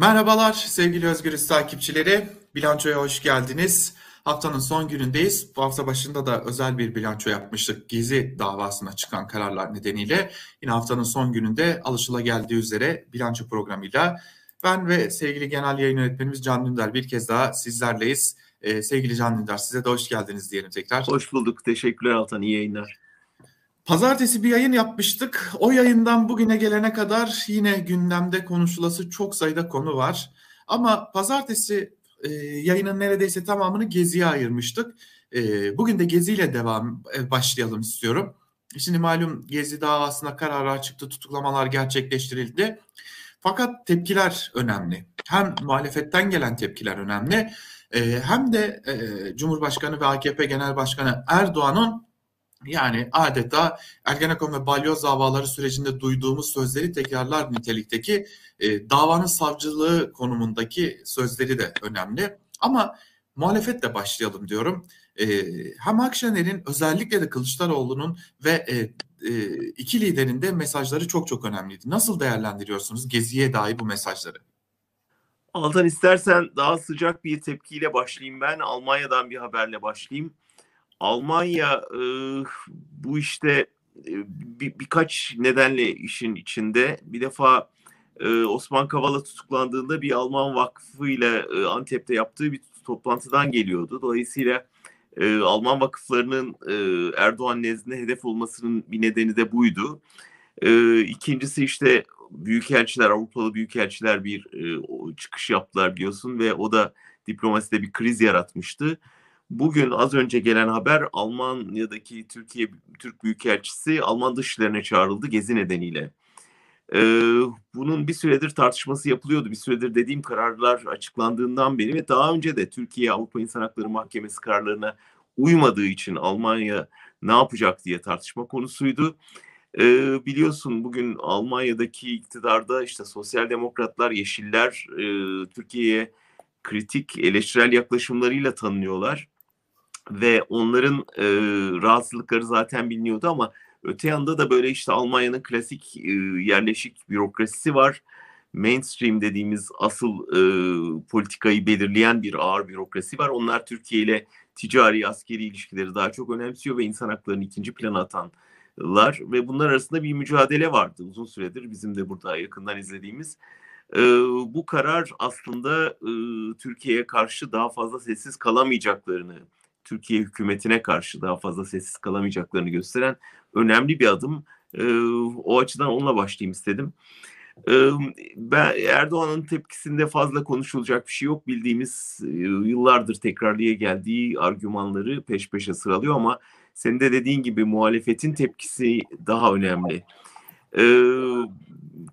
Merhabalar sevgili Özgürüz takipçileri. Bilançoya hoş geldiniz. Haftanın son günündeyiz. Bu hafta başında da özel bir bilanço yapmıştık. Gezi davasına çıkan kararlar nedeniyle. Yine haftanın son gününde alışılageldiği üzere bilanço programıyla ben ve sevgili genel yayın yönetmenimiz Can Dündar bir kez daha sizlerleyiz. Ee, sevgili Can Dündar size de hoş geldiniz diyelim tekrar. Hoş bulduk. Teşekkürler Altan. İyi yayınlar. Pazartesi bir yayın yapmıştık. O yayından bugüne gelene kadar yine gündemde konuşulası çok sayıda konu var. Ama pazartesi e, yayının neredeyse tamamını Gezi'ye ayırmıştık. E, bugün de Gezi ile devam e, başlayalım istiyorum. Şimdi malum Gezi davasına kararlar çıktı, tutuklamalar gerçekleştirildi. Fakat tepkiler önemli. Hem muhalefetten gelen tepkiler önemli, e, hem de e, Cumhurbaşkanı ve AKP Genel Başkanı Erdoğan'ın yani adeta Ergenekon ve Balyoz davaları sürecinde duyduğumuz sözleri tekrarlar nitelikteki e, davanın savcılığı konumundaki sözleri de önemli. Ama muhalefetle başlayalım diyorum. E, hem Akşener'in özellikle de Kılıçdaroğlu'nun ve e, e, iki liderin de mesajları çok çok önemliydi. Nasıl değerlendiriyorsunuz Gezi'ye dair bu mesajları? Altan istersen daha sıcak bir tepkiyle başlayayım ben. Almanya'dan bir haberle başlayayım. Almanya e, bu işte e, bir, birkaç nedenle işin içinde. Bir defa e, Osman Kavala tutuklandığında bir Alman vakfı ile e, Antep'te yaptığı bir toplantıdan geliyordu. Dolayısıyla e, Alman vakıflarının e, Erdoğan nezdinde hedef olmasının bir nedeni de buydu. E, ikincisi işte büyükelçiler, Avrupalı büyükelçiler bir e, çıkış yaptılar biliyorsun ve o da diplomaside bir kriz yaratmıştı. Bugün az önce gelen haber Almanya'daki Türkiye Türk Büyükelçisi Alman dışlarına çağrıldı gezi nedeniyle. Ee, bunun bir süredir tartışması yapılıyordu. Bir süredir dediğim kararlar açıklandığından beri ve daha önce de Türkiye Avrupa İnsan Hakları Mahkemesi kararlarına uymadığı için Almanya ne yapacak diye tartışma konusuydu. Ee, biliyorsun bugün Almanya'daki iktidarda işte sosyal demokratlar, yeşiller e, Türkiye'ye kritik eleştirel yaklaşımlarıyla tanınıyorlar ve onların e, rahatsızlıkları zaten biliniyordu ama öte yanda da böyle işte Almanya'nın klasik e, yerleşik bürokrasisi var. Mainstream dediğimiz asıl e, politikayı belirleyen bir ağır bürokrasi var. Onlar Türkiye ile ticari askeri ilişkileri daha çok önemsiyor ve insan haklarını ikinci plana atanlar ve bunlar arasında bir mücadele vardı uzun süredir bizim de burada yakından izlediğimiz. E, bu karar aslında e, Türkiye'ye karşı daha fazla sessiz kalamayacaklarını Türkiye hükümetine karşı daha fazla sessiz kalamayacaklarını gösteren önemli bir adım. E, o açıdan onunla başlayayım istedim. E, ben Erdoğan'ın tepkisinde fazla konuşulacak bir şey yok. Bildiğimiz e, yıllardır tekrarlıya geldiği argümanları peş peşe sıralıyor ama senin de dediğin gibi muhalefetin tepkisi daha önemli. Ee,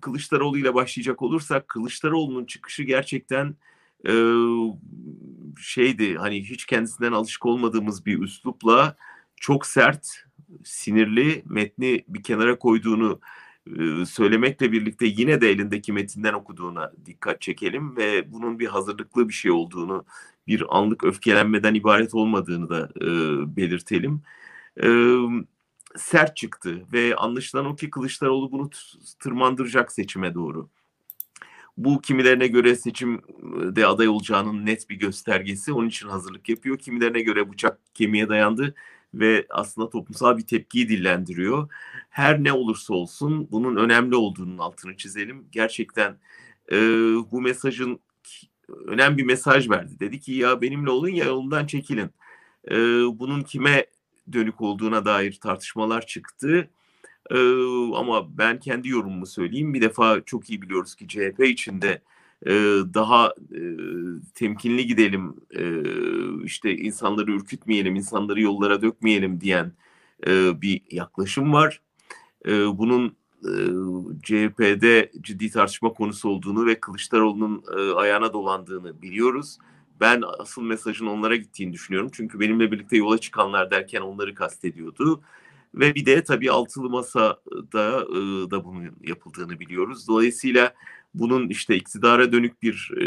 Kılıçdaroğlu ile başlayacak olursak Kılıçdaroğlu'nun çıkışı gerçekten e, şeydi hani hiç kendisinden alışık olmadığımız bir üslupla çok sert, sinirli metni bir kenara koyduğunu söylemekle birlikte yine de elindeki metinden okuduğuna dikkat çekelim ve bunun bir hazırlıklı bir şey olduğunu, bir anlık öfkelenmeden ibaret olmadığını da e, belirtelim. E, sert çıktı ve anlaşılan o ki Kılıçdaroğlu bunu tırmandıracak seçime doğru. Bu kimilerine göre seçimde aday olacağının net bir göstergesi. Onun için hazırlık yapıyor. Kimilerine göre bıçak kemiğe dayandı ve aslında toplumsal bir tepkiyi dillendiriyor. Her ne olursa olsun bunun önemli olduğunun altını çizelim. Gerçekten e, bu mesajın önemli bir mesaj verdi. Dedi ki ya benimle olun ya yolundan çekilin. E, bunun kime dönük olduğuna dair tartışmalar çıktı. Ee, ama ben kendi yorumumu söyleyeyim. Bir defa çok iyi biliyoruz ki CHP içinde e, daha e, temkinli gidelim, e, işte insanları ürkütmeyelim, insanları yollara dökmeyelim diyen e, bir yaklaşım var. E, bunun e, CHP'de ciddi tartışma konusu olduğunu ve Kılıçdaroğlu'nun e, ayağına dolandığını biliyoruz. Ben asıl mesajın onlara gittiğini düşünüyorum. Çünkü benimle birlikte yola çıkanlar derken onları kastediyordu. Ve bir de tabii altılı masada e, da bunun yapıldığını biliyoruz. Dolayısıyla bunun işte iktidara dönük bir e,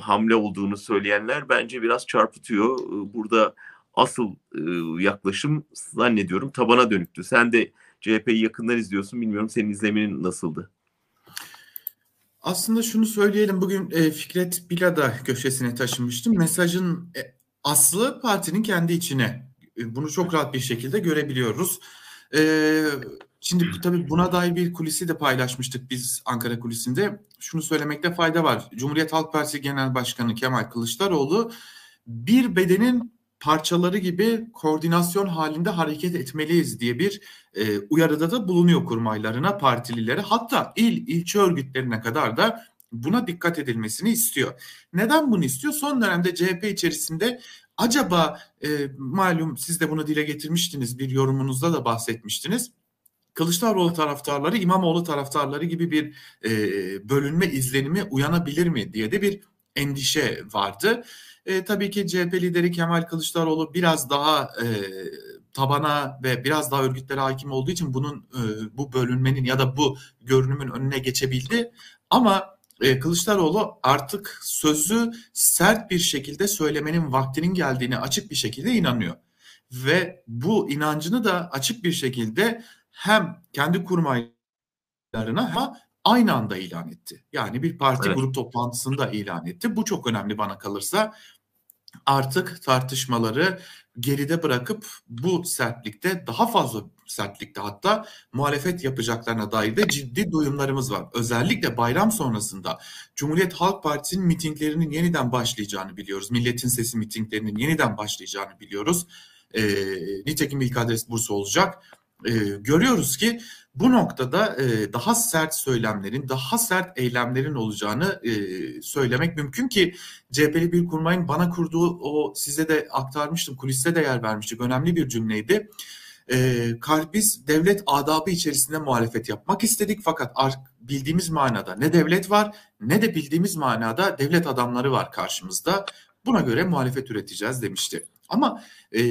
hamle olduğunu söyleyenler bence biraz çarpıtıyor. Burada asıl e, yaklaşım zannediyorum tabana dönüktü. Sen de CHP'yi yakından izliyorsun. Bilmiyorum senin izlemenin nasıldı? Aslında şunu söyleyelim bugün e, Fikret Bila'da köşesine taşımıştım. Mesajın e, aslı partinin kendi içine. E, bunu çok rahat bir şekilde görebiliyoruz. E, şimdi tabii buna dair bir kulisi de paylaşmıştık biz Ankara kulisinde. Şunu söylemekte fayda var. Cumhuriyet Halk Partisi Genel Başkanı Kemal Kılıçdaroğlu bir bedenin parçaları gibi koordinasyon halinde hareket etmeliyiz diye bir e, uyarıda da bulunuyor kurmaylarına, partililere hatta il, ilçe örgütlerine kadar da buna dikkat edilmesini istiyor. Neden bunu istiyor? Son dönemde CHP içerisinde acaba e, malum siz de bunu dile getirmiştiniz bir yorumunuzda da bahsetmiştiniz. Kılıçdaroğlu taraftarları İmamoğlu taraftarları gibi bir e, bölünme izlenimi uyanabilir mi diye de bir endişe vardı. E, tabii ki CHP lideri Kemal Kılıçdaroğlu biraz daha e, tabana ve biraz daha örgütlere hakim olduğu için bunun e, bu bölünmenin ya da bu görünümün önüne geçebildi. Ama e, Kılıçdaroğlu artık sözü sert bir şekilde söylemenin vaktinin geldiğini açık bir şekilde inanıyor. Ve bu inancını da açık bir şekilde hem kendi kurmaylarına hem aynı anda ilan etti. Yani bir parti evet. grup toplantısında ilan etti. Bu çok önemli bana kalırsa artık tartışmaları geride bırakıp bu sertlikte daha fazla sertlikte hatta muhalefet yapacaklarına dair de ciddi duyumlarımız var. Özellikle bayram sonrasında Cumhuriyet Halk Partisi'nin mitinglerinin yeniden başlayacağını biliyoruz. Milletin Sesi mitinglerinin yeniden başlayacağını biliyoruz. E, nitekim ilk adres Bursa olacak. E, görüyoruz ki bu noktada e, daha sert söylemlerin, daha sert eylemlerin olacağını e, söylemek mümkün ki CHP'li bir kurmayın bana kurduğu o size de aktarmıştım, kuliste de yer vermiştik. Önemli bir cümleydi. E, biz devlet adabı içerisinde muhalefet yapmak istedik fakat bildiğimiz manada ne devlet var ne de bildiğimiz manada devlet adamları var karşımızda. Buna göre muhalefet üreteceğiz demişti. Ama e,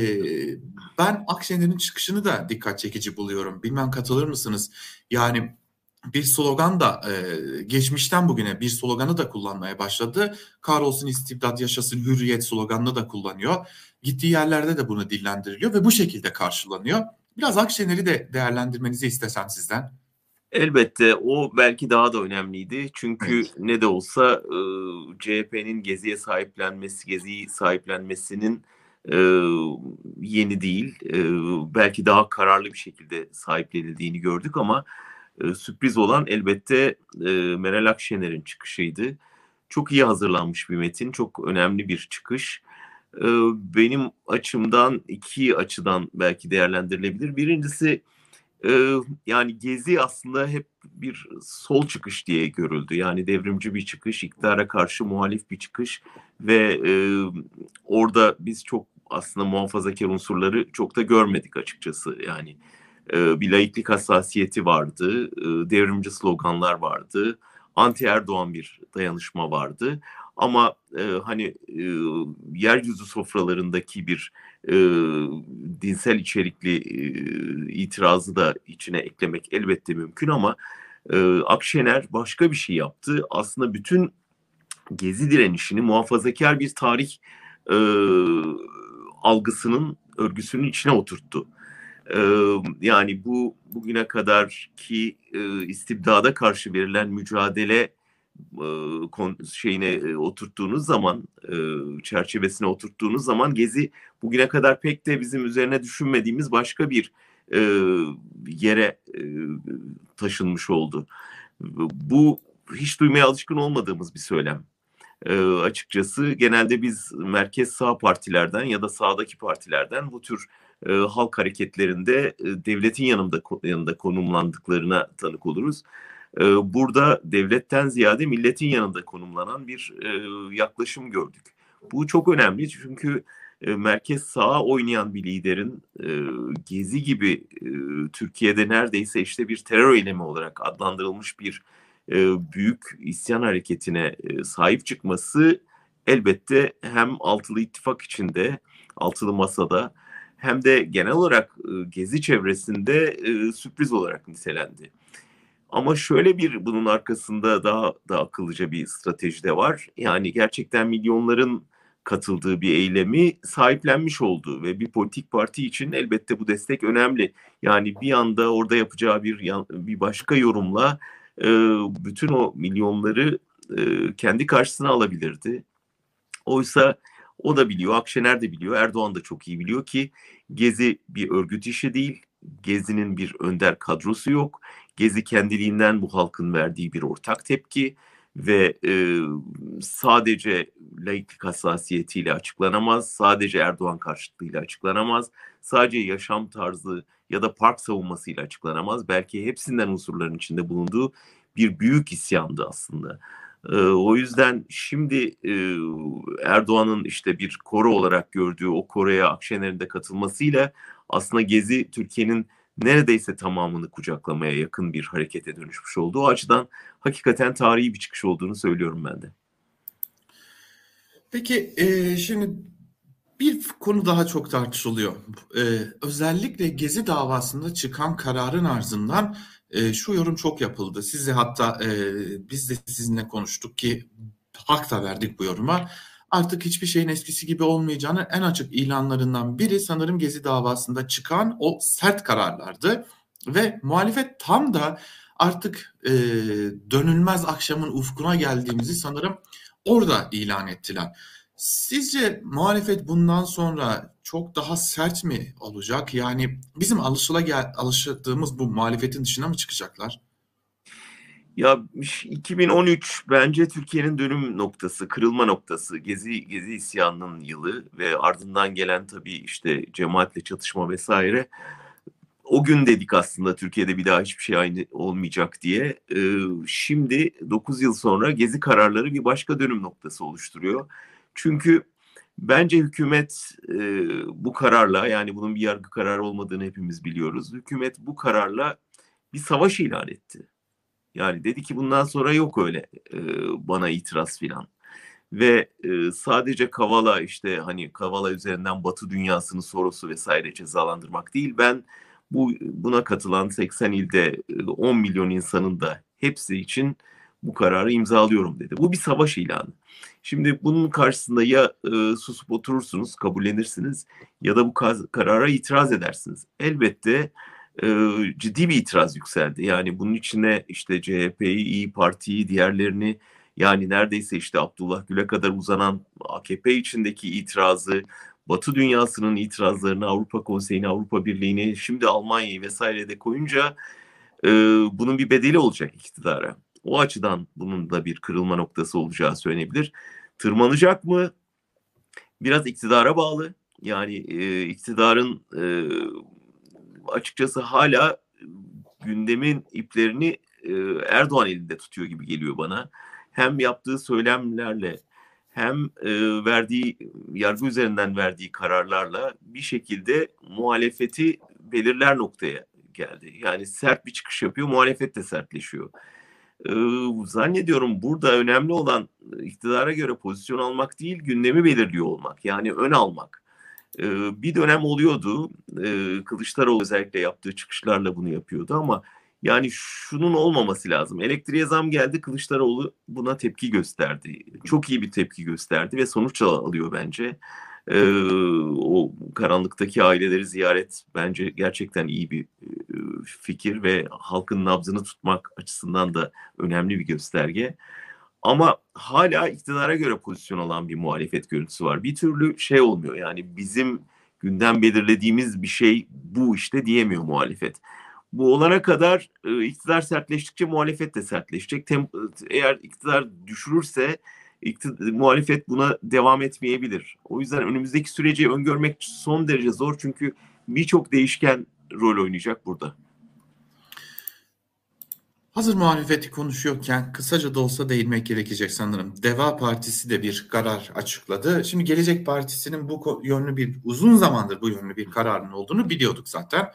ben Akşener'in çıkışını da dikkat çekici buluyorum. Bilmem katılır mısınız? Yani bir slogan da e, geçmişten bugüne bir sloganı da kullanmaya başladı. Kahrolsun istibdat yaşasın hürriyet sloganını da kullanıyor. Gittiği yerlerde de bunu dillendiriliyor ve bu şekilde karşılanıyor. Biraz Akşener'i de değerlendirmenizi istesem sizden. Elbette o belki daha da önemliydi. Çünkü evet. ne de olsa e, CHP'nin Gezi'ye sahiplenmesi, Gezi'yi sahiplenmesinin e, yeni değil. E, belki daha kararlı bir şekilde sahiplenildiğini gördük ama e, sürpriz olan elbette e, Meral Akşener'in çıkışıydı. Çok iyi hazırlanmış bir metin, çok önemli bir çıkış. E, benim açımdan iki açıdan belki değerlendirilebilir. Birincisi e, yani Gezi aslında hep bir sol çıkış diye görüldü. Yani devrimci bir çıkış, iktidara karşı muhalif bir çıkış ve e, orada biz çok aslında muhafazakar unsurları çok da görmedik açıkçası. Yani e, bir laiklik hassasiyeti vardı, e, devrimci sloganlar vardı, anti Erdoğan bir dayanışma vardı. Ama e, hani e, yeryüzü sofralarındaki bir e, dinsel içerikli e, itirazı da içine eklemek elbette mümkün ama e, Akşener başka bir şey yaptı. Aslında bütün gezi direnişini muhafazakar bir tarih e, algısının örgüsünün içine oturttu. Ee, yani bu bugüne kadar ki e, istibdada karşı verilen mücadele e, şeyine e, oturttuğunuz zaman e, çerçevesine oturttuğunuz zaman Gezi bugüne kadar pek de bizim üzerine düşünmediğimiz başka bir e, yere e, taşınmış oldu. Bu hiç duymaya alışkın olmadığımız bir söylem e, açıkçası genelde biz merkez sağ partilerden ya da sağdaki partilerden bu tür e, halk hareketlerinde e, devletin yanında yanında konumlandıklarına tanık oluruz. E, burada devletten ziyade milletin yanında konumlanan bir e, yaklaşım gördük. Bu çok önemli çünkü e, merkez sağa oynayan bir liderin e, Gezi gibi e, Türkiye'de neredeyse işte bir terör eylemi olarak adlandırılmış bir e, büyük isyan hareketine e, sahip çıkması elbette hem altılı ittifak içinde, altılı masada hem de genel olarak e, gezi çevresinde sürpriz olarak nitelendi. Ama şöyle bir bunun arkasında daha da akıllıca bir strateji de var. Yani gerçekten milyonların katıldığı bir eylemi sahiplenmiş oldu ve bir politik parti için elbette bu destek önemli. Yani bir anda orada yapacağı bir bir başka yorumla e, bütün o milyonları e, kendi karşısına alabilirdi. Oysa o da biliyor, Akşener de biliyor, Erdoğan da çok iyi biliyor ki Gezi bir örgüt işi değil, Gezi'nin bir önder kadrosu yok. Gezi kendiliğinden bu halkın verdiği bir ortak tepki ve e, sadece laiklik hassasiyetiyle açıklanamaz, sadece Erdoğan karşıtlığıyla açıklanamaz, sadece yaşam tarzı ya da park savunmasıyla açıklanamaz. Belki hepsinden unsurların içinde bulunduğu bir büyük isyandı aslında. E, o yüzden şimdi e, Erdoğan'ın işte bir koro olarak gördüğü o koroya Akşener'in de katılmasıyla aslında Gezi Türkiye'nin neredeyse tamamını kucaklamaya yakın bir harekete dönüşmüş oldu. O açıdan hakikaten tarihi bir çıkış olduğunu söylüyorum ben de. Peki e, şimdi bir konu daha çok tartışılıyor. E, özellikle Gezi davasında çıkan kararın ardından e, şu yorum çok yapıldı. Sizi hatta e, biz de sizinle konuştuk ki hak da verdik bu yoruma artık hiçbir şeyin eskisi gibi olmayacağını en açık ilanlarından biri sanırım Gezi davasında çıkan o sert kararlardı. Ve muhalefet tam da artık e, dönülmez akşamın ufkuna geldiğimizi sanırım orada ilan ettiler. Sizce muhalefet bundan sonra çok daha sert mi olacak? Yani bizim alışıla alıştığımız bu muhalefetin dışına mı çıkacaklar? Ya 2013 bence Türkiye'nin dönüm noktası, kırılma noktası, Gezi Gezi isyanının yılı ve ardından gelen tabii işte cemaatle çatışma vesaire. O gün dedik aslında Türkiye'de bir daha hiçbir şey aynı olmayacak diye. Ee, şimdi 9 yıl sonra Gezi kararları bir başka dönüm noktası oluşturuyor. Çünkü bence hükümet e, bu kararla yani bunun bir yargı kararı olmadığını hepimiz biliyoruz. Hükümet bu kararla bir savaş ilan etti yani dedi ki bundan sonra yok öyle e, bana itiraz filan. Ve e, sadece Kavala işte hani Kavala üzerinden Batı dünyasını Soros'u vesaire cezalandırmak değil. Ben bu buna katılan 80 ilde 10 milyon insanın da hepsi için bu kararı imzalıyorum dedi. Bu bir savaş ilanı. Şimdi bunun karşısında ya e, susup oturursunuz, kabullenirsiniz ya da bu karara itiraz edersiniz. Elbette e, ciddi bir itiraz yükseldi. Yani bunun içine işte CHP'yi, İyi Parti'yi, diğerlerini yani neredeyse işte Abdullah Gül'e kadar uzanan AKP içindeki itirazı, Batı dünyasının itirazlarını, Avrupa Konseyi'ni, Avrupa Birliği'ni, şimdi Almanya'yı vesaire de koyunca e, bunun bir bedeli olacak iktidara. O açıdan bunun da bir kırılma noktası olacağı söylenebilir. Tırmanacak mı? Biraz iktidara bağlı. Yani e, iktidarın e, açıkçası hala gündemin iplerini Erdoğan elinde tutuyor gibi geliyor bana. Hem yaptığı söylemlerle hem verdiği yargı üzerinden verdiği kararlarla bir şekilde muhalefeti belirler noktaya geldi. Yani sert bir çıkış yapıyor, muhalefet de sertleşiyor. Zannediyorum burada önemli olan iktidara göre pozisyon almak değil, gündemi belirliyor olmak. Yani ön almak bir dönem oluyordu. Kılıçdaroğlu özellikle yaptığı çıkışlarla bunu yapıyordu ama yani şunun olmaması lazım. Elektriğe zam geldi Kılıçdaroğlu buna tepki gösterdi. Çok iyi bir tepki gösterdi ve sonuç alıyor bence. O karanlıktaki aileleri ziyaret bence gerçekten iyi bir fikir ve halkın nabzını tutmak açısından da önemli bir gösterge. Ama hala iktidara göre pozisyon alan bir muhalefet görüntüsü var. Bir türlü şey olmuyor yani bizim gündem belirlediğimiz bir şey bu işte diyemiyor muhalefet. Bu olana kadar e, iktidar sertleştikçe muhalefet de sertleşecek. Tem, eğer iktidar düşürürse muhalefet buna devam etmeyebilir. O yüzden önümüzdeki süreci öngörmek son derece zor çünkü birçok değişken rol oynayacak burada. Hazır muhalefeti konuşuyorken kısaca da olsa değinmek gerekecek sanırım. Deva Partisi de bir karar açıkladı. Şimdi Gelecek Partisi'nin bu yönlü bir uzun zamandır bu yönlü bir kararın olduğunu biliyorduk zaten.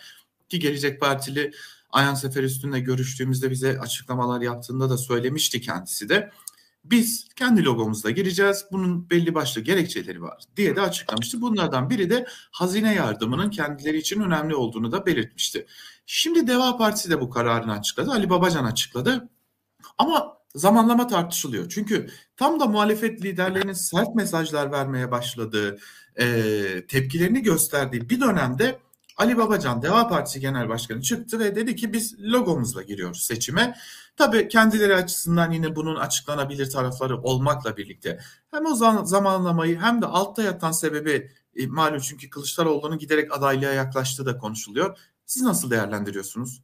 Ki Gelecek Partili Ayhan Sefer üstünde görüştüğümüzde bize açıklamalar yaptığında da söylemişti kendisi de. Biz kendi logomuzla gireceğiz. Bunun belli başlı gerekçeleri var diye de açıklamıştı. Bunlardan biri de hazine yardımının kendileri için önemli olduğunu da belirtmişti. Şimdi Deva Partisi de bu kararını açıkladı. Ali Babacan açıkladı. Ama zamanlama tartışılıyor. Çünkü tam da muhalefet liderlerinin sert mesajlar vermeye başladığı, e, tepkilerini gösterdiği bir dönemde Ali Babacan Deva Partisi Genel Başkanı çıktı ve dedi ki biz logomuzla giriyoruz seçime. Tabii kendileri açısından yine bunun açıklanabilir tarafları olmakla birlikte hem o zamanlamayı hem de altta yatan sebebi e, malum çünkü Kılıçdaroğlu'nun giderek adaylığa yaklaştığı da konuşuluyor. Siz nasıl değerlendiriyorsunuz?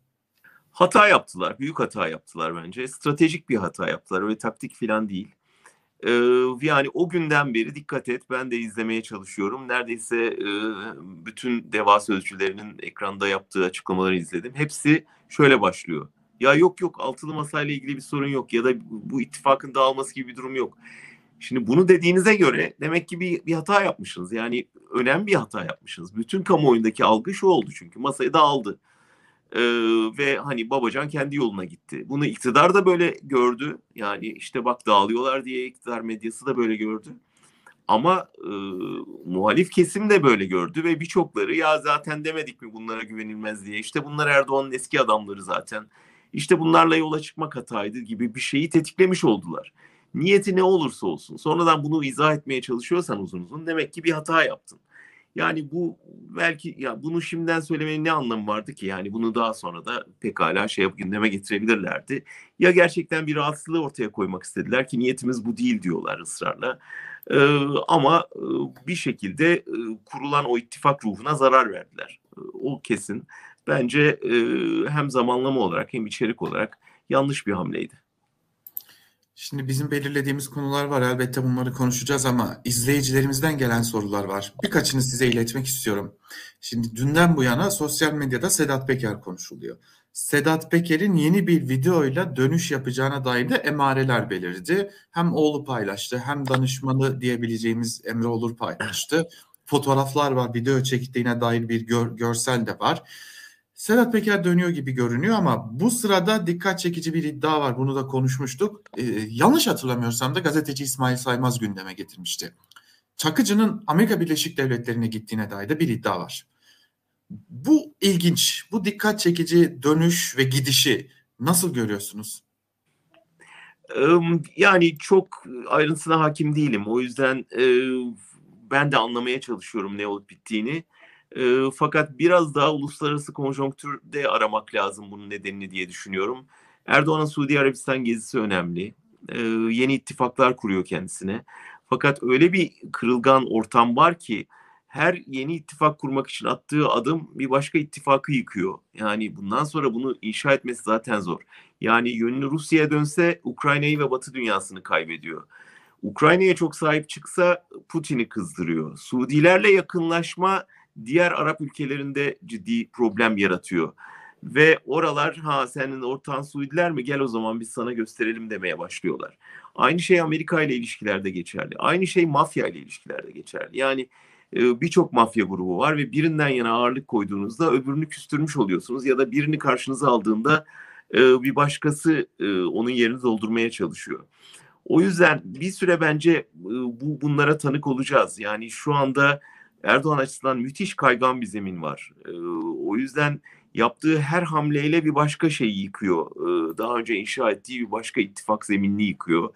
Hata yaptılar. Büyük hata yaptılar bence. Stratejik bir hata yaptılar. Öyle taktik falan değil. Ee, yani o günden beri dikkat et ben de izlemeye çalışıyorum. Neredeyse e, bütün deva sözcülerinin ekranda yaptığı açıklamaları izledim. Hepsi şöyle başlıyor. Ya yok yok altılı masayla ilgili bir sorun yok ya da bu ittifakın dağılması gibi bir durum yok. Şimdi bunu dediğinize göre demek ki bir, bir hata yapmışsınız. Yani önemli bir hata yapmışsınız. Bütün kamuoyundaki algı şu oldu çünkü masayı dağıldı. Ee, ve hani Babacan kendi yoluna gitti. Bunu iktidar da böyle gördü. Yani işte bak dağılıyorlar diye iktidar medyası da böyle gördü. Ama e, muhalif kesim de böyle gördü ve birçokları ya zaten demedik mi bunlara güvenilmez diye. İşte bunlar Erdoğan'ın eski adamları zaten. İşte bunlarla yola çıkmak hataydı gibi bir şeyi tetiklemiş oldular. Niyeti ne olursa olsun. Sonradan bunu izah etmeye çalışıyorsan uzun uzun demek ki bir hata yaptın. Yani bu belki ya bunu şimdiden söylemenin ne anlamı vardı ki? Yani bunu daha sonra da pekala şey yapıp gündeme getirebilirlerdi. Ya gerçekten bir rahatsızlığı ortaya koymak istediler ki niyetimiz bu değil diyorlar ısrarla. Ee, ama e, bir şekilde e, kurulan o ittifak ruhuna zarar verdiler. E, o kesin. Bence e, hem zamanlama olarak hem içerik olarak yanlış bir hamleydi. Şimdi bizim belirlediğimiz konular var. Elbette bunları konuşacağız ama izleyicilerimizden gelen sorular var. Birkaçını size iletmek istiyorum. Şimdi dünden bu yana sosyal medyada Sedat Peker konuşuluyor. Sedat Peker'in yeni bir videoyla dönüş yapacağına dair de emareler belirdi. Hem oğlu paylaştı hem danışmanı diyebileceğimiz Emre Olur paylaştı. Fotoğraflar var, video çektiğine dair bir gör, görsel de var. Sedat Peker dönüyor gibi görünüyor ama bu sırada dikkat çekici bir iddia var. Bunu da konuşmuştuk. Ee, yanlış hatırlamıyorsam da gazeteci İsmail Saymaz gündeme getirmişti. Çakıcı'nın Amerika Birleşik Devletleri'ne gittiğine dair de bir iddia var. Bu ilginç, bu dikkat çekici dönüş ve gidişi nasıl görüyorsunuz? Yani çok ayrıntısına hakim değilim. O yüzden ben de anlamaya çalışıyorum ne olup bittiğini. E, fakat biraz daha uluslararası konjonktürde aramak lazım bunun nedenini diye düşünüyorum. Erdoğan'ın Suudi Arabistan gezisi önemli. E, yeni ittifaklar kuruyor kendisine. Fakat öyle bir kırılgan ortam var ki her yeni ittifak kurmak için attığı adım bir başka ittifakı yıkıyor. Yani bundan sonra bunu inşa etmesi zaten zor. Yani yönünü Rusya'ya dönse Ukrayna'yı ve Batı dünyasını kaybediyor. Ukrayna'ya çok sahip çıksa Putin'i kızdırıyor. Suudilerle yakınlaşma diğer Arap ülkelerinde ciddi problem yaratıyor. Ve oralar ha senin ortağın Suudiler mi gel o zaman biz sana gösterelim demeye başlıyorlar. Aynı şey Amerika ile ilişkilerde geçerli. Aynı şey mafya ile ilişkilerde geçerli. Yani e, birçok mafya grubu var ve birinden yana ağırlık koyduğunuzda öbürünü küstürmüş oluyorsunuz ya da birini karşınıza aldığında e, bir başkası e, onun yerini doldurmaya çalışıyor. O yüzden bir süre bence bu bunlara tanık olacağız. Yani şu anda Erdoğan açısından müthiş kaygan bir zemin var. E, o yüzden yaptığı her hamleyle bir başka şeyi yıkıyor. E, daha önce inşa ettiği bir başka ittifak zeminini yıkıyor.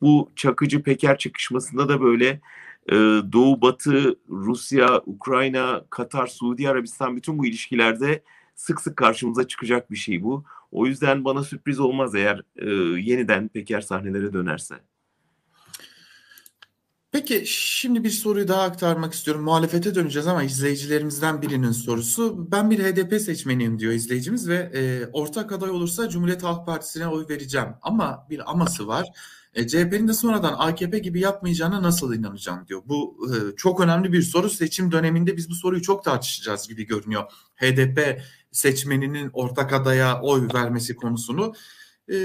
Bu Çakıcı Peker çakışmasında da böyle e, Doğu Batı, Rusya, Ukrayna, Katar, Suudi Arabistan bütün bu ilişkilerde sık sık karşımıza çıkacak bir şey bu. O yüzden bana sürpriz olmaz eğer e, yeniden Peker sahnelere dönerse. Peki şimdi bir soruyu daha aktarmak istiyorum. Muhalefete döneceğiz ama izleyicilerimizden birinin sorusu. Ben bir HDP seçmeniyim diyor izleyicimiz ve e, ortak aday olursa Cumhuriyet Halk Partisi'ne oy vereceğim. Ama bir aması var. E, CHP'nin de sonradan AKP gibi yapmayacağına nasıl inanacağım diyor. Bu e, çok önemli bir soru. Seçim döneminde biz bu soruyu çok tartışacağız gibi görünüyor. HDP seçmeninin ortak adaya oy vermesi konusunu. E,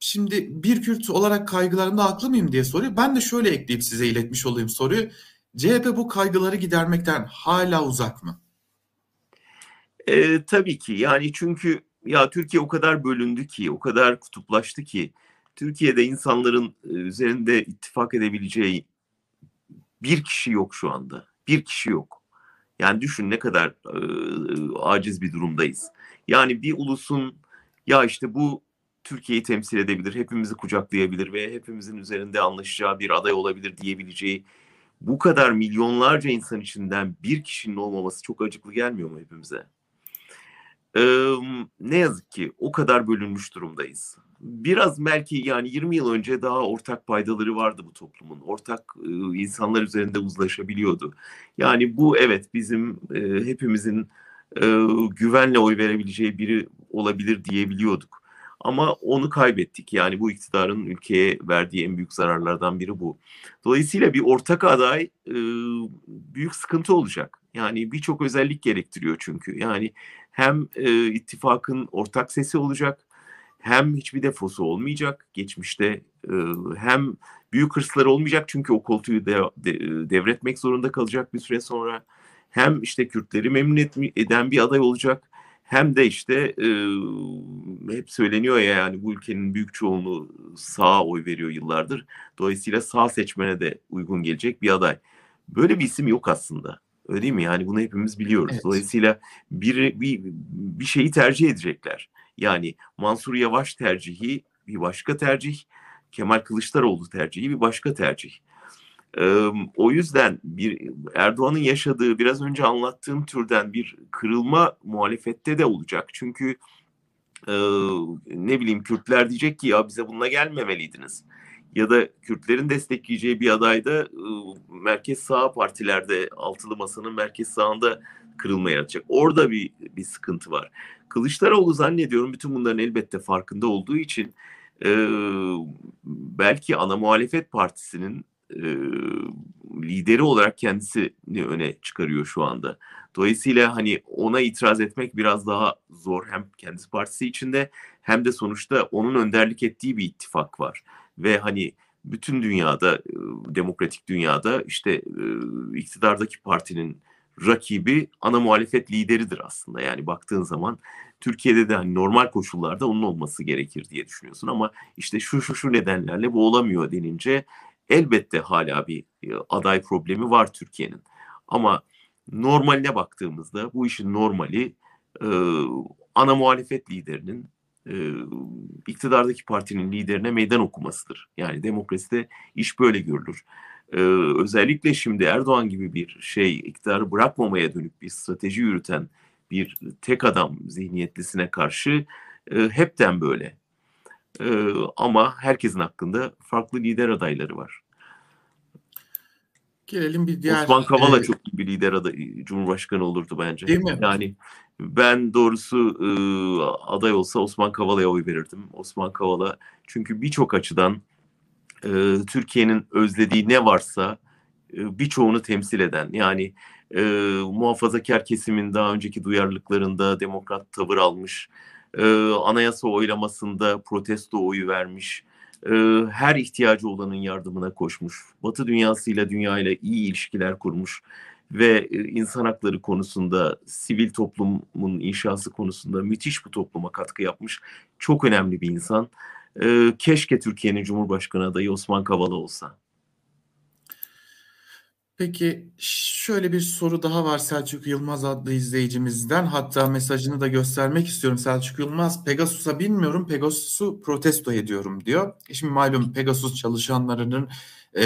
Şimdi bir Kürt olarak kaygılarında haklı mıyım diye soruyor. Ben de şöyle ekleyip size iletmiş olayım soruyu. CHP bu kaygıları gidermekten hala uzak mı? E, tabii ki yani çünkü ya Türkiye o kadar bölündü ki, o kadar kutuplaştı ki Türkiye'de insanların e, üzerinde ittifak edebileceği bir kişi yok şu anda. Bir kişi yok. Yani düşün ne kadar e, aciz bir durumdayız. Yani bir ulusun ya işte bu Türkiye'yi temsil edebilir, hepimizi kucaklayabilir ve hepimizin üzerinde anlaşacağı bir aday olabilir diyebileceği bu kadar milyonlarca insan içinden bir kişinin olmaması çok acıklı gelmiyor mu hepimize? Ee, ne yazık ki o kadar bölünmüş durumdayız. Biraz belki yani 20 yıl önce daha ortak paydaları vardı bu toplumun. Ortak e, insanlar üzerinde uzlaşabiliyordu. Yani bu evet bizim e, hepimizin e, güvenle oy verebileceği biri olabilir diyebiliyorduk. Ama onu kaybettik. Yani bu iktidarın ülkeye verdiği en büyük zararlardan biri bu. Dolayısıyla bir ortak aday e, büyük sıkıntı olacak. Yani birçok özellik gerektiriyor çünkü. Yani hem e, ittifakın ortak sesi olacak, hem hiçbir defosu olmayacak geçmişte, e, hem büyük hırsları olmayacak çünkü o koltuğu de, de, devretmek zorunda kalacak bir süre sonra. Hem işte Kürtleri memnun eden bir aday olacak hem de işte e, hep söyleniyor ya yani bu ülkenin büyük çoğunluğu sağa oy veriyor yıllardır. Dolayısıyla sağ seçmene de uygun gelecek bir aday. Böyle bir isim yok aslında. Öyle değil mi? Yani bunu hepimiz biliyoruz. Evet. Dolayısıyla bir, bir, bir şeyi tercih edecekler. Yani Mansur Yavaş tercihi bir başka tercih. Kemal Kılıçdaroğlu tercihi bir başka tercih. O yüzden bir Erdoğan'ın yaşadığı biraz önce anlattığım türden bir kırılma muhalefette de olacak. Çünkü ne bileyim Kürtler diyecek ki ya bize bununla gelmemeliydiniz. Ya da Kürtlerin destekleyeceği bir adayda e, merkez sağ partilerde altılı masanın merkez sağında kırılma yaratacak. Orada bir, bir sıkıntı var. Kılıçdaroğlu zannediyorum bütün bunların elbette farkında olduğu için belki ana muhalefet partisinin e, lideri olarak kendisini öne çıkarıyor şu anda. Dolayısıyla hani ona itiraz etmek biraz daha zor hem kendisi partisi içinde hem de sonuçta onun önderlik ettiği bir ittifak var. Ve hani bütün dünyada, demokratik dünyada işte iktidardaki partinin rakibi ana muhalefet lideridir aslında. Yani baktığın zaman Türkiye'de de hani normal koşullarda onun olması gerekir diye düşünüyorsun ama işte şu şu şu nedenlerle bu olamıyor denince elbette hala bir aday problemi var Türkiye'nin. Ama normaline baktığımızda bu işin normali e, ana muhalefet liderinin e, iktidardaki partinin liderine meydan okumasıdır. Yani demokraside iş böyle görülür. E, özellikle şimdi Erdoğan gibi bir şey iktidarı bırakmamaya dönük bir strateji yürüten bir tek adam zihniyetlisine karşı e, hepten böyle. E, ama herkesin hakkında farklı lider adayları var. Gelelim bir diğer... Osman Kavala e, çok iyi bir lider adayı, Cumhurbaşkanı olurdu bence. Değil mi? Yani ben doğrusu e, aday olsa Osman Kavala'ya oy verirdim. Osman Kavala çünkü birçok açıdan e, Türkiye'nin özlediği ne varsa e, birçoğunu temsil eden yani e, muhafazakar kesimin daha önceki duyarlılıklarında demokrat tavır almış, e, anayasa oylamasında protesto oyu vermiş, e, her ihtiyacı olanın yardımına koşmuş, Batı dünyasıyla dünyayla iyi ilişkiler kurmuş ve e, insan hakları konusunda, sivil toplumun inşası konusunda müthiş bu topluma katkı yapmış çok önemli bir insan. E, keşke Türkiye'nin Cumhurbaşkanı adayı Osman Kavala olsa. Peki şöyle bir soru daha var Selçuk Yılmaz adlı izleyicimizden. Hatta mesajını da göstermek istiyorum Selçuk Yılmaz. Pegasus'a bilmiyorum Pegasus'u protesto ediyorum diyor. E şimdi malum Pegasus çalışanlarının e,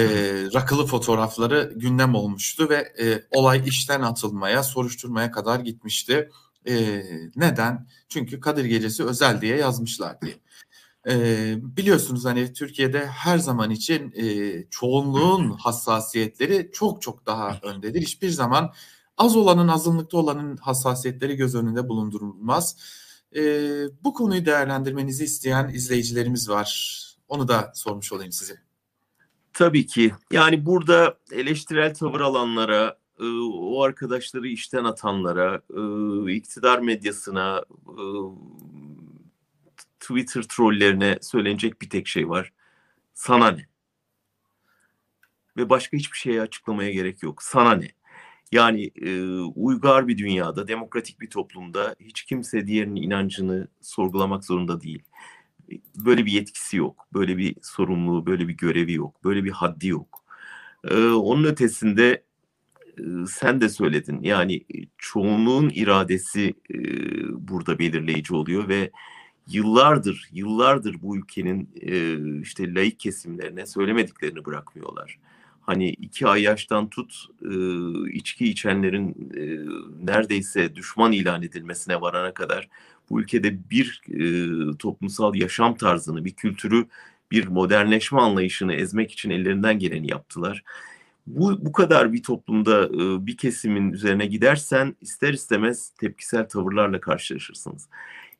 rakılı fotoğrafları gündem olmuştu ve e, olay işten atılmaya, soruşturmaya kadar gitmişti. E, neden? Çünkü Kadir Gecesi özel diye yazmışlar diye. E, biliyorsunuz hani Türkiye'de her zaman için e, çoğunluğun hassasiyetleri çok çok daha öndedir. Hiçbir zaman az olanın azınlıkta olanın hassasiyetleri göz önünde bulundurulmaz. E, bu konuyu değerlendirmenizi isteyen izleyicilerimiz var. Onu da sormuş olayım size. Tabii ki. Yani burada eleştirel tavır alanlara, o arkadaşları işten atanlara, iktidar medyasına, Twitter trollerine söylenecek bir tek şey var. Sana ne? Ve başka hiçbir şeye açıklamaya gerek yok. Sana ne? Yani e, uygar bir dünyada, demokratik bir toplumda hiç kimse diğerinin inancını sorgulamak zorunda değil. Böyle bir yetkisi yok. Böyle bir sorumluluğu, böyle bir görevi yok. Böyle bir haddi yok. E, onun ötesinde e, sen de söyledin. Yani çoğunluğun iradesi e, burada belirleyici oluyor ve yıllardır, yıllardır bu ülkenin e, işte laik kesimlerine söylemediklerini bırakmıyorlar. hani iki ay yaştan tut e, içki içenlerin e, neredeyse düşman ilan edilmesine varana kadar bu ülkede bir e, toplumsal yaşam tarzını, bir kültürü, bir modernleşme anlayışını ezmek için ellerinden geleni yaptılar. Bu, bu kadar bir toplumda e, bir kesimin üzerine gidersen ister istemez tepkisel tavırlarla karşılaşırsınız.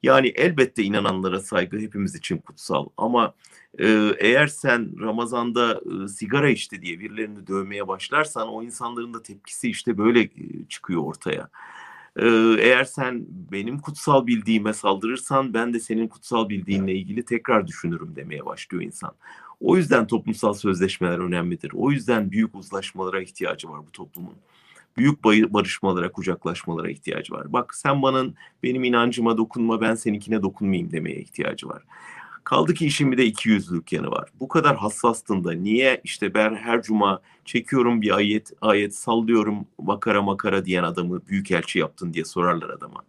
Yani elbette inananlara saygı hepimiz için kutsal ama e, eğer sen Ramazan'da e, sigara içti diye birilerini dövmeye başlarsan o insanların da tepkisi işte böyle e, çıkıyor ortaya. Eğer sen benim kutsal bildiğime saldırırsan ben de senin kutsal bildiğinle ilgili tekrar düşünürüm demeye başlıyor insan. O yüzden toplumsal sözleşmeler önemlidir. O yüzden büyük uzlaşmalara ihtiyacı var bu toplumun büyük barışmalara, kucaklaşmalara ihtiyacı var. Bak sen bana benim inancıma dokunma, ben seninkine dokunmayayım demeye ihtiyacı var. Kaldı ki işin bir de iki yüzlülük yanı var. Bu kadar hassastın da niye işte ben her cuma çekiyorum bir ayet, ayet sallıyorum makara makara diyen adamı büyükelçi yaptın diye sorarlar adama.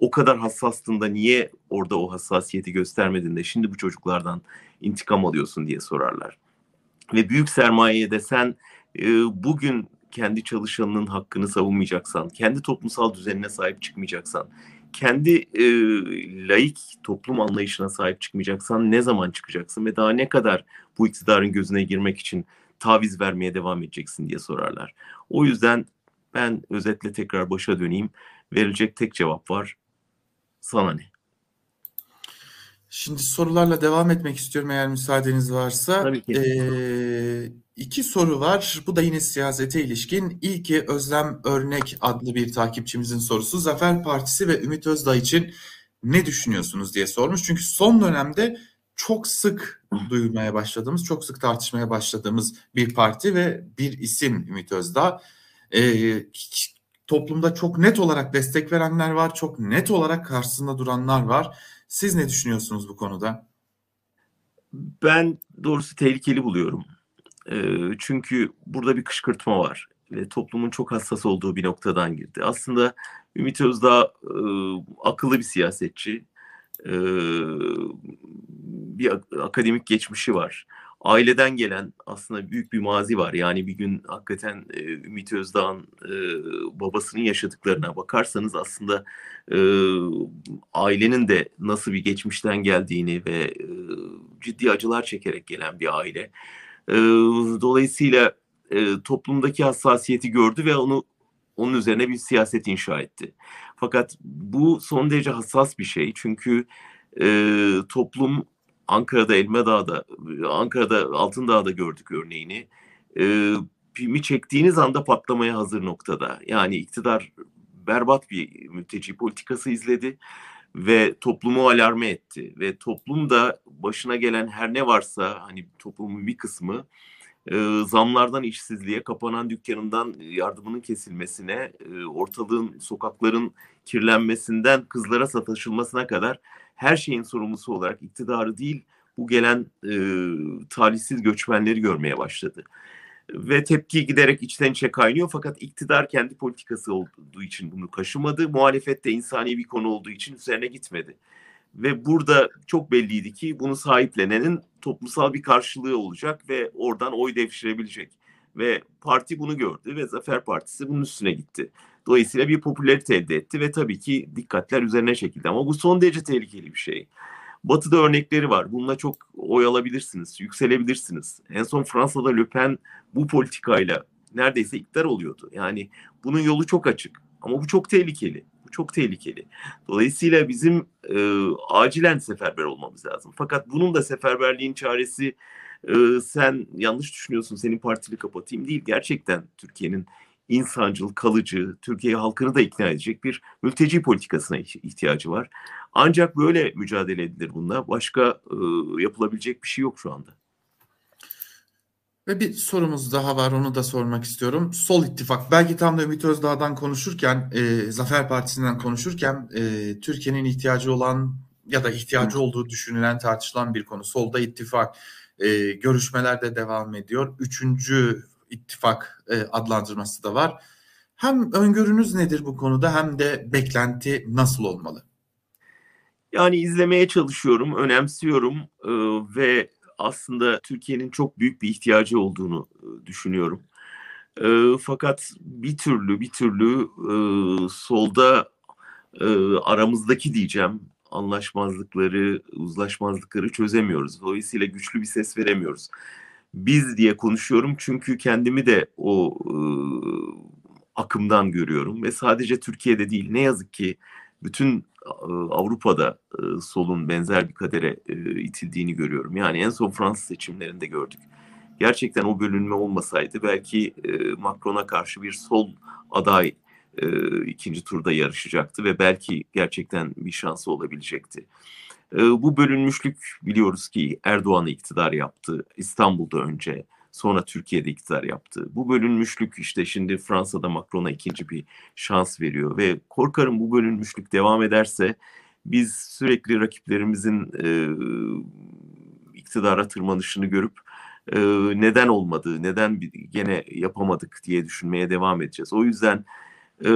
O kadar hassastın da niye orada o hassasiyeti göstermedin de şimdi bu çocuklardan intikam alıyorsun diye sorarlar. Ve büyük sermayeye de sen e, bugün kendi çalışanının hakkını savunmayacaksan, kendi toplumsal düzenine sahip çıkmayacaksan, kendi e, laik toplum anlayışına sahip çıkmayacaksan ne zaman çıkacaksın ve daha ne kadar bu iktidarın gözüne girmek için taviz vermeye devam edeceksin diye sorarlar. O yüzden ben özetle tekrar başa döneyim. Verilecek tek cevap var. Sana ne? Şimdi sorularla devam etmek istiyorum eğer müsaadeniz varsa. Tabii ki. Ee, iki soru var. Bu da yine siyasete ilişkin. İlki Özlem Örnek adlı bir takipçimizin sorusu. Zafer Partisi ve Ümit Özdağ için ne düşünüyorsunuz diye sormuş. Çünkü son dönemde çok sık duymaya başladığımız, çok sık tartışmaya başladığımız bir parti ve bir isim Ümit Özdağ. Ee, toplumda çok net olarak destek verenler var, çok net olarak karşısında duranlar var. Siz ne düşünüyorsunuz bu konuda? Ben doğrusu tehlikeli buluyorum. E, çünkü burada bir kışkırtma var ve toplumun çok hassas olduğu bir noktadan girdi. Aslında Ümit Özdağ e, akıllı bir siyasetçi. E, bir akademik geçmişi var aileden gelen aslında büyük bir mazi var. Yani bir gün hakikaten e, Ümit Özdağ'ın e, babasının yaşadıklarına bakarsanız aslında e, ailenin de nasıl bir geçmişten geldiğini ve e, ciddi acılar çekerek gelen bir aile. E, dolayısıyla e, toplumdaki hassasiyeti gördü ve onu onun üzerine bir siyaset inşa etti. Fakat bu son derece hassas bir şey çünkü e, toplum Ankara'da Elmadağ'da, Ankara'da Altındağ'da gördük örneğini. E, pimi çektiğiniz anda patlamaya hazır noktada. Yani iktidar berbat bir mülteci politikası izledi ve toplumu alarme etti ve toplum da başına gelen her ne varsa hani toplumun bir kısmı e, zamlardan işsizliğe, kapanan dükkanından yardımının kesilmesine, e, ortalığın, sokakların kirlenmesinden kızlara sataşılmasına kadar her şeyin sorumlusu olarak iktidarı değil bu gelen e, talihsiz göçmenleri görmeye başladı. Ve tepki giderek içten içe kaynıyor fakat iktidar kendi politikası olduğu için bunu kaşımadı. Muhalefet de insani bir konu olduğu için üzerine gitmedi. Ve burada çok belliydi ki bunu sahiplenenin toplumsal bir karşılığı olacak ve oradan oy devşirebilecek. Ve parti bunu gördü ve Zafer Partisi bunun üstüne gitti. Dolayısıyla bir popülerite elde etti ve tabii ki dikkatler üzerine çekildi. Ama bu son derece tehlikeli bir şey. Batı'da örnekleri var. Bununla çok oy alabilirsiniz, yükselebilirsiniz. En son Fransa'da Le Pen bu politikayla neredeyse iktidar oluyordu. Yani bunun yolu çok açık. Ama bu çok tehlikeli. Bu çok tehlikeli. Dolayısıyla bizim e, acilen seferber olmamız lazım. Fakat bunun da seferberliğin çaresi e, sen yanlış düşünüyorsun, senin partili kapatayım değil. Gerçekten Türkiye'nin insancıl, kalıcı, Türkiye halkını da ikna edecek bir mülteci politikasına ihtiyacı var. Ancak böyle mücadele edilir bununla. Başka e, yapılabilecek bir şey yok şu anda. Ve bir sorumuz daha var onu da sormak istiyorum. Sol ittifak belki tam da Ümit Özdağ'dan konuşurken, e, Zafer Partisi'nden konuşurken e, Türkiye'nin ihtiyacı olan ya da ihtiyacı olduğu düşünülen tartışılan bir konu. Solda ittifak e, görüşmeler de devam ediyor. Üçüncü ittifak e, adlandırması da var. Hem öngörünüz nedir bu konuda hem de beklenti nasıl olmalı? Yani izlemeye çalışıyorum, önemsiyorum e, ve aslında Türkiye'nin çok büyük bir ihtiyacı olduğunu e, düşünüyorum. E, fakat bir türlü bir türlü e, solda e, aramızdaki diyeceğim anlaşmazlıkları, uzlaşmazlıkları çözemiyoruz. Dolayısıyla güçlü bir ses veremiyoruz. Biz diye konuşuyorum çünkü kendimi de o e, akımdan görüyorum ve sadece Türkiye'de değil ne yazık ki bütün Avrupa'da solun benzer bir kadere itildiğini görüyorum. Yani en son Fransız seçimlerinde gördük. Gerçekten o bölünme olmasaydı belki Macron'a karşı bir sol aday ikinci turda yarışacaktı ve belki gerçekten bir şansı olabilecekti. Bu bölünmüşlük biliyoruz ki Erdoğan'ı iktidar yaptı. İstanbul'da önce sonra Türkiye'de iktidar yaptı. Bu bölünmüşlük işte şimdi Fransa'da Macron'a ikinci bir şans veriyor ve korkarım bu bölünmüşlük devam ederse biz sürekli rakiplerimizin e, iktidara tırmanışını görüp e, neden olmadı, neden gene yapamadık diye düşünmeye devam edeceğiz. O yüzden e,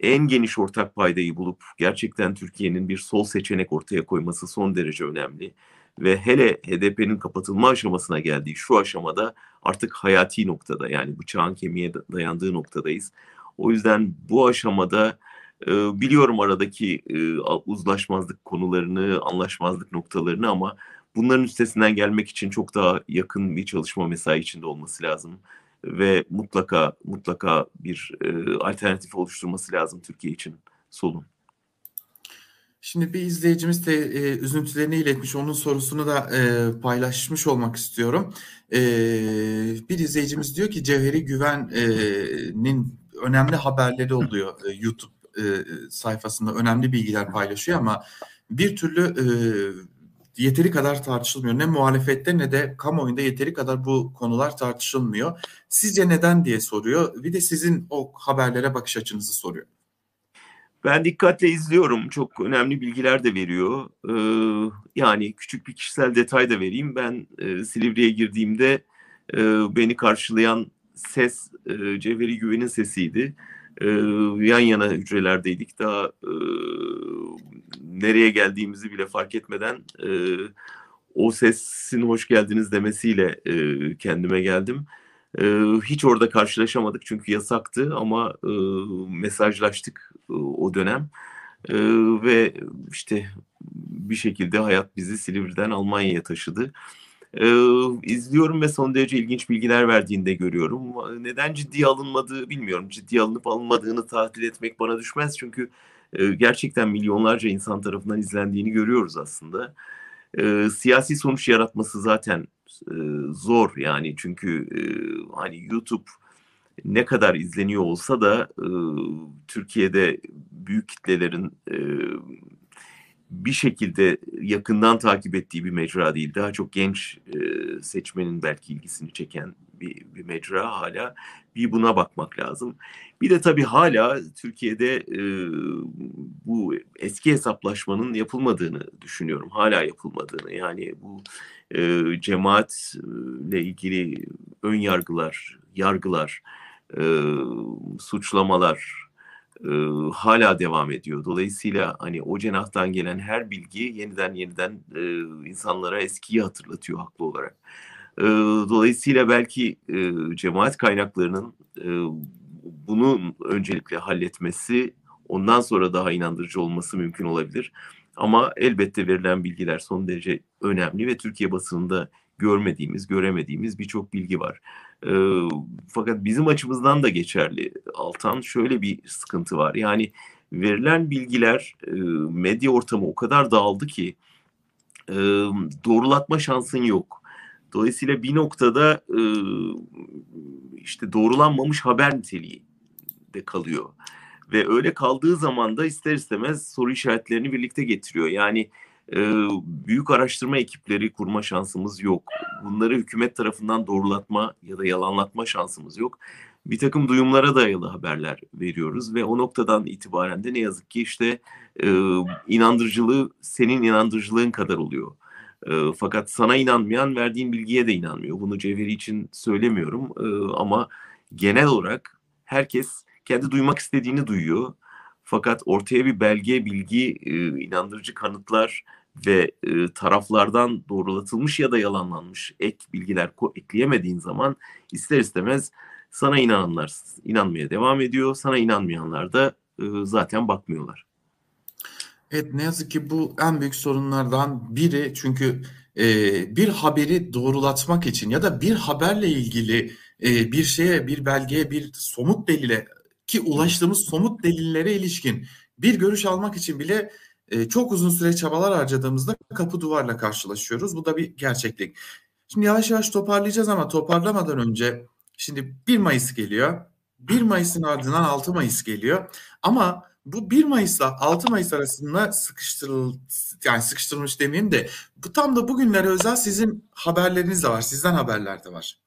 en geniş ortak paydayı bulup gerçekten Türkiye'nin bir sol seçenek ortaya koyması son derece önemli ve hele HDP'nin kapatılma aşamasına geldiği şu aşamada artık hayati noktada yani bıçağın kemiğe dayandığı noktadayız. O yüzden bu aşamada e, biliyorum aradaki e, uzlaşmazlık konularını, anlaşmazlık noktalarını ama bunların üstesinden gelmek için çok daha yakın bir çalışma mesai içinde olması lazım ve mutlaka mutlaka bir e, alternatif oluşturması lazım Türkiye için solun. Şimdi bir izleyicimiz de e, üzüntülerini iletmiş. Onun sorusunu da e, paylaşmış olmak istiyorum. E, bir izleyicimiz diyor ki Cevheri Güven'in önemli haberleri oluyor e, YouTube e, sayfasında önemli bilgiler paylaşıyor ama bir türlü e, yeteri kadar tartışılmıyor. Ne muhalefette ne de kamuoyunda yeteri kadar bu konular tartışılmıyor. Sizce neden diye soruyor. Bir de sizin o haberlere bakış açınızı soruyor. Ben dikkatle izliyorum. Çok önemli bilgiler de veriyor. Ee, yani küçük bir kişisel detay da vereyim. Ben e, Silivri'ye girdiğimde e, beni karşılayan ses e, Cevheri Güven'in sesiydi. E, yan yana hücrelerdeydik. Daha e, nereye geldiğimizi bile fark etmeden e, o sesin hoş geldiniz demesiyle e, kendime geldim. E, hiç orada karşılaşamadık çünkü yasaktı ama e, mesajlaştık e, o dönem. E, ve işte bir şekilde hayat bizi Silivri'den Almanya'ya taşıdı. E, izliyorum ve son derece ilginç bilgiler verdiğinde görüyorum. Neden ciddiye alınmadığı bilmiyorum. Ciddiye alınıp alınmadığını tahlil etmek bana düşmez çünkü gerçekten milyonlarca insan tarafından izlendiğini görüyoruz aslında. E, siyasi sonuç yaratması zaten e, zor yani çünkü e, hani YouTube ne kadar izleniyor olsa da e, Türkiye'de büyük kitlelerin e, bir şekilde yakından takip ettiği bir mecra değil. Daha çok genç e, seçmenin belki ilgisini çeken bir, bir mecra hala. Bir buna bakmak lazım. Bir de tabii hala Türkiye'de e, bu eski hesaplaşmanın yapılmadığını düşünüyorum. Hala yapılmadığını. Yani bu e, cemaatle ilgili ön yargılar, yargılar, e, suçlamalar e, hala devam ediyor. Dolayısıyla hani o cenahtan gelen her bilgi yeniden yeniden e, insanlara eskiyi hatırlatıyor haklı olarak. E, dolayısıyla belki e, cemaat kaynaklarının e, bunu öncelikle halletmesi, ondan sonra daha inandırıcı olması mümkün olabilir. Ama elbette verilen bilgiler son derece önemli ve Türkiye basınında görmediğimiz, göremediğimiz birçok bilgi var. E, fakat bizim açımızdan da geçerli Altan. Şöyle bir sıkıntı var. Yani verilen bilgiler e, medya ortamı o kadar dağıldı ki doğrulatma şansın yok. Dolayısıyla bir noktada e, işte doğrulanmamış haber niteliği de kalıyor. Ve öyle kaldığı zaman da ister istemez soru işaretlerini birlikte getiriyor. Yani e, büyük araştırma ekipleri kurma şansımız yok. Bunları hükümet tarafından doğrulatma ya da yalanlatma şansımız yok. Bir takım duyumlara dayalı haberler veriyoruz ve o noktadan itibaren de ne yazık ki işte e, inandırıcılığı senin inandırıcılığın kadar oluyor. Fakat sana inanmayan verdiğin bilgiye de inanmıyor. Bunu Cevheri için söylemiyorum ama genel olarak herkes kendi duymak istediğini duyuyor. Fakat ortaya bir belge, bilgi, inandırıcı kanıtlar ve taraflardan doğrulatılmış ya da yalanlanmış ek bilgiler ekleyemediğin zaman ister istemez sana inananlar inanmaya devam ediyor. Sana inanmayanlar da zaten bakmıyorlar. Evet ne yazık ki bu en büyük sorunlardan biri çünkü e, bir haberi doğrulatmak için ya da bir haberle ilgili e, bir şeye, bir belgeye, bir somut delile ki ulaştığımız somut delillere ilişkin bir görüş almak için bile e, çok uzun süre çabalar harcadığımızda kapı duvarla karşılaşıyoruz. Bu da bir gerçeklik. Şimdi yavaş yavaş toparlayacağız ama toparlamadan önce şimdi 1 Mayıs geliyor. 1 Mayıs'ın ardından 6 Mayıs geliyor. Ama bu 1 Mayıs'la 6 Mayıs arasında sıkıştırıl yani sıkıştırılmış demeyeyim de bu tam da bugünlere özel sizin haberleriniz de var. Sizden haberler de var.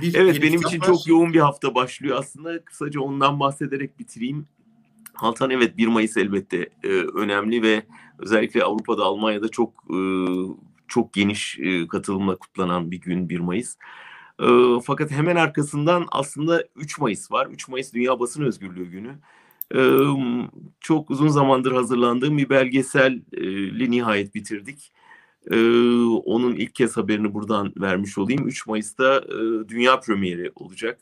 Bir, evet benim için var. çok yoğun bir hafta başlıyor aslında. Kısaca ondan bahsederek bitireyim. Altan evet 1 Mayıs elbette e, önemli ve özellikle Avrupa'da Almanya'da çok e, çok geniş e, katılımla kutlanan bir gün 1 Mayıs. E, fakat hemen arkasından aslında 3 Mayıs var. 3 Mayıs Dünya Basın Özgürlüğü Günü. Çok uzun zamandır hazırlandığım bir belgeseli nihayet bitirdik. Onun ilk kez haberini buradan vermiş olayım. 3 Mayıs'ta dünya premieri olacak.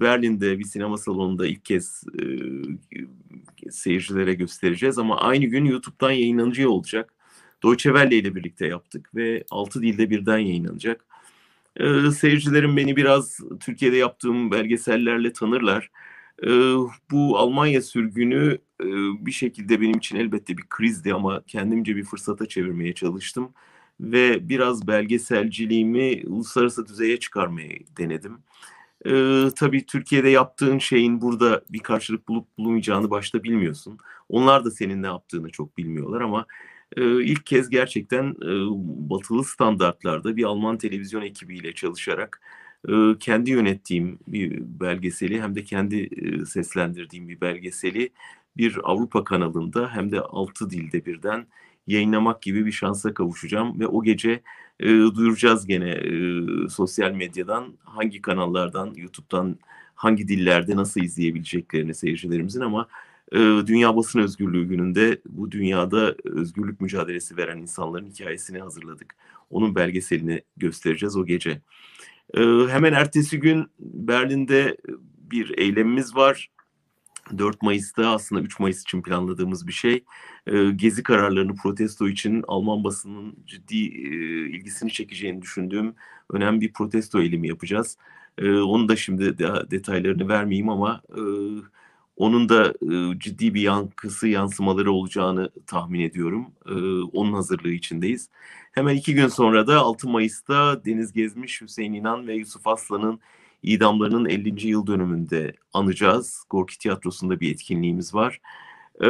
Berlin'de bir sinema salonunda ilk kez seyircilere göstereceğiz ama aynı gün YouTube'dan yayınlanacağı olacak. Deutsche Welle ile birlikte yaptık ve 6 dilde birden yayınlanacak. Seyircilerim beni biraz Türkiye'de yaptığım belgesellerle tanırlar. E, bu Almanya sürgünü e, bir şekilde benim için elbette bir krizdi ama kendimce bir fırsata çevirmeye çalıştım. Ve biraz belgeselciliğimi uluslararası düzeye çıkarmaya denedim. Ee, tabii Türkiye'de yaptığın şeyin burada bir karşılık bulup bulunmayacağını başta bilmiyorsun. Onlar da senin ne yaptığını çok bilmiyorlar ama e, ilk kez gerçekten e, batılı standartlarda bir Alman televizyon ekibiyle çalışarak kendi yönettiğim bir belgeseli hem de kendi e, seslendirdiğim bir belgeseli bir Avrupa kanalında hem de altı dilde birden yayınlamak gibi bir şansa kavuşacağım ve o gece e, duyuracağız gene e, sosyal medyadan hangi kanallardan YouTube'dan hangi dillerde nasıl izleyebileceklerini seyircilerimizin ama e, Dünya Basın Özgürlüğü gününde bu dünyada özgürlük mücadelesi veren insanların hikayesini hazırladık. Onun belgeselini göstereceğiz o gece. E, hemen ertesi gün Berlin'de bir eylemimiz var. 4 Mayıs'ta aslında 3 Mayıs için planladığımız bir şey. E, gezi kararlarını protesto için Alman basının ciddi e, ilgisini çekeceğini düşündüğüm önemli bir protesto eylemi yapacağız. E, onu da şimdi de, detaylarını vermeyeyim ama e, onun da e, ciddi bir yankısı, yansımaları olacağını tahmin ediyorum. E, onun hazırlığı içindeyiz. Hemen iki gün sonra da 6 Mayıs'ta Deniz Gezmiş, Hüseyin İnan ve Yusuf Aslan'ın idamlarının 50. yıl dönümünde anacağız. Gorki Tiyatrosu'nda bir etkinliğimiz var. Ee,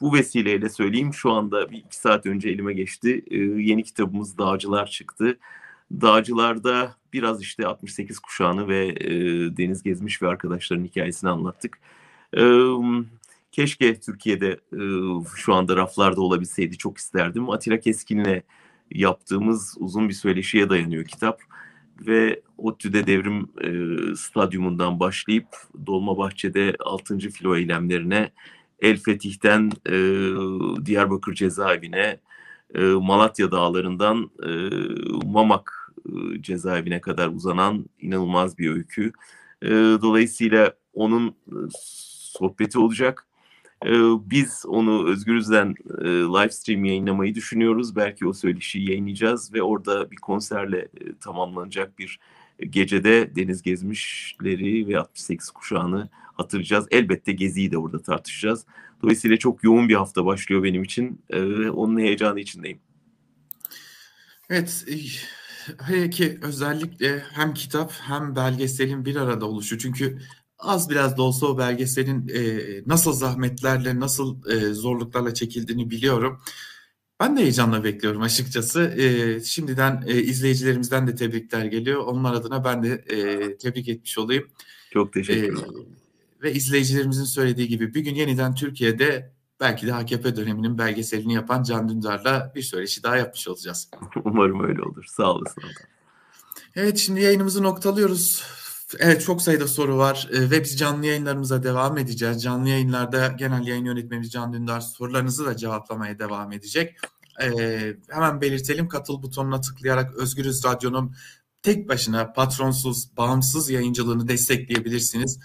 bu vesileyle söyleyeyim şu anda bir iki saat önce elime geçti. Ee, yeni kitabımız Dağcılar çıktı. Dağcılar'da biraz işte 68 kuşağını ve e, Deniz Gezmiş ve arkadaşların hikayesini anlattık. Keşke Türkiye'de şu anda raflarda olabilseydi çok isterdim. Atilla Keskin'le yaptığımız uzun bir söyleşiye dayanıyor kitap ve ODTÜ'de devrim e, stadyumundan başlayıp Dolmabahçe'de 6. filo eylemlerine El Fetih'ten e, Diyarbakır cezaevine e, Malatya dağlarından e, Mamak e, cezaevine kadar uzanan inanılmaz bir öykü. E, dolayısıyla onun sohbeti olacak. E, biz onu Özgürüz'den e, live stream yayınlamayı düşünüyoruz. Belki o söyleşiyi yayınlayacağız ve orada bir konserle e, tamamlanacak bir gecede Deniz Gezmişleri ve 68 kuşağını hatırlayacağız. Elbette Gezi'yi de orada tartışacağız. Dolayısıyla çok yoğun bir hafta başlıyor benim için. Ee, onun heyecanı içindeyim. Evet, hele ki özellikle hem kitap hem belgeselin bir arada oluşu. Çünkü az biraz da olsa o belgeselin e, nasıl zahmetlerle, nasıl e, zorluklarla çekildiğini biliyorum. Ben de heyecanla bekliyorum açıkçası. E, şimdiden e, izleyicilerimizden de tebrikler geliyor. Onlar adına ben de e, tebrik etmiş olayım. Çok teşekkür ederim. E, ve izleyicilerimizin söylediği gibi bir gün yeniden Türkiye'de belki de AKP döneminin belgeselini yapan Can Dündar'la bir söyleşi daha yapmış olacağız. Umarım öyle olur. Sağ olasın. Evet şimdi yayınımızı noktalıyoruz. Evet çok sayıda soru var e, ve biz canlı yayınlarımıza devam edeceğiz. Canlı yayınlarda genel yayın yönetmenimiz Can Dündar sorularınızı da cevaplamaya devam edecek. e, hemen belirtelim katıl butonuna tıklayarak Özgürüz Radyo'nun tek başına patronsuz, bağımsız yayıncılığını destekleyebilirsiniz.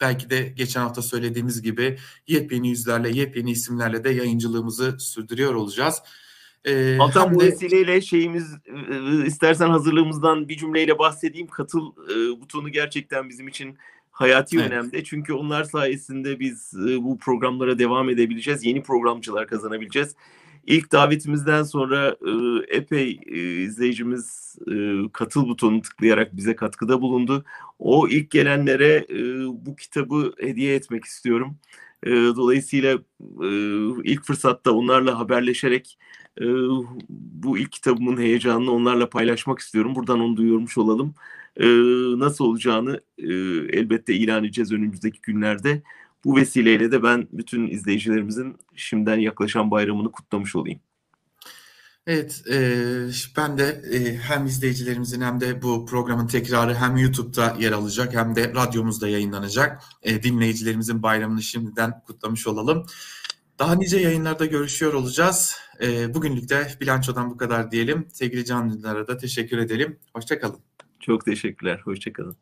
Belki de geçen hafta söylediğimiz gibi yepyeni yüzlerle, yepyeni isimlerle de yayıncılığımızı sürdürüyor olacağız. Ee, Altan bu de... vesileyle şeyimiz istersen hazırlığımızdan bir cümleyle bahsedeyim. Katıl e, butonu gerçekten bizim için hayati evet. önemli. Çünkü onlar sayesinde biz e, bu programlara devam edebileceğiz. Yeni programcılar kazanabileceğiz. İlk davetimizden sonra e, epey e, izleyicimiz e, katıl butonunu tıklayarak bize katkıda bulundu. O ilk gelenlere e, bu kitabı hediye etmek istiyorum. E, dolayısıyla e, ilk fırsatta onlarla haberleşerek e, bu ilk kitabımın heyecanını onlarla paylaşmak istiyorum. Buradan onu duyurmuş olalım. E, nasıl olacağını e, elbette ilan edeceğiz önümüzdeki günlerde. Bu vesileyle de ben bütün izleyicilerimizin şimdiden yaklaşan bayramını kutlamış olayım. Evet, e, ben de e, hem izleyicilerimizin hem de bu programın tekrarı hem YouTube'da yer alacak hem de radyomuzda yayınlanacak. E, dinleyicilerimizin bayramını şimdiden kutlamış olalım. Daha nice yayınlarda görüşüyor olacağız. E, bugünlük de bilançodan bu kadar diyelim. Sevgili Can da teşekkür edelim. Hoşçakalın. Çok teşekkürler. Hoşçakalın.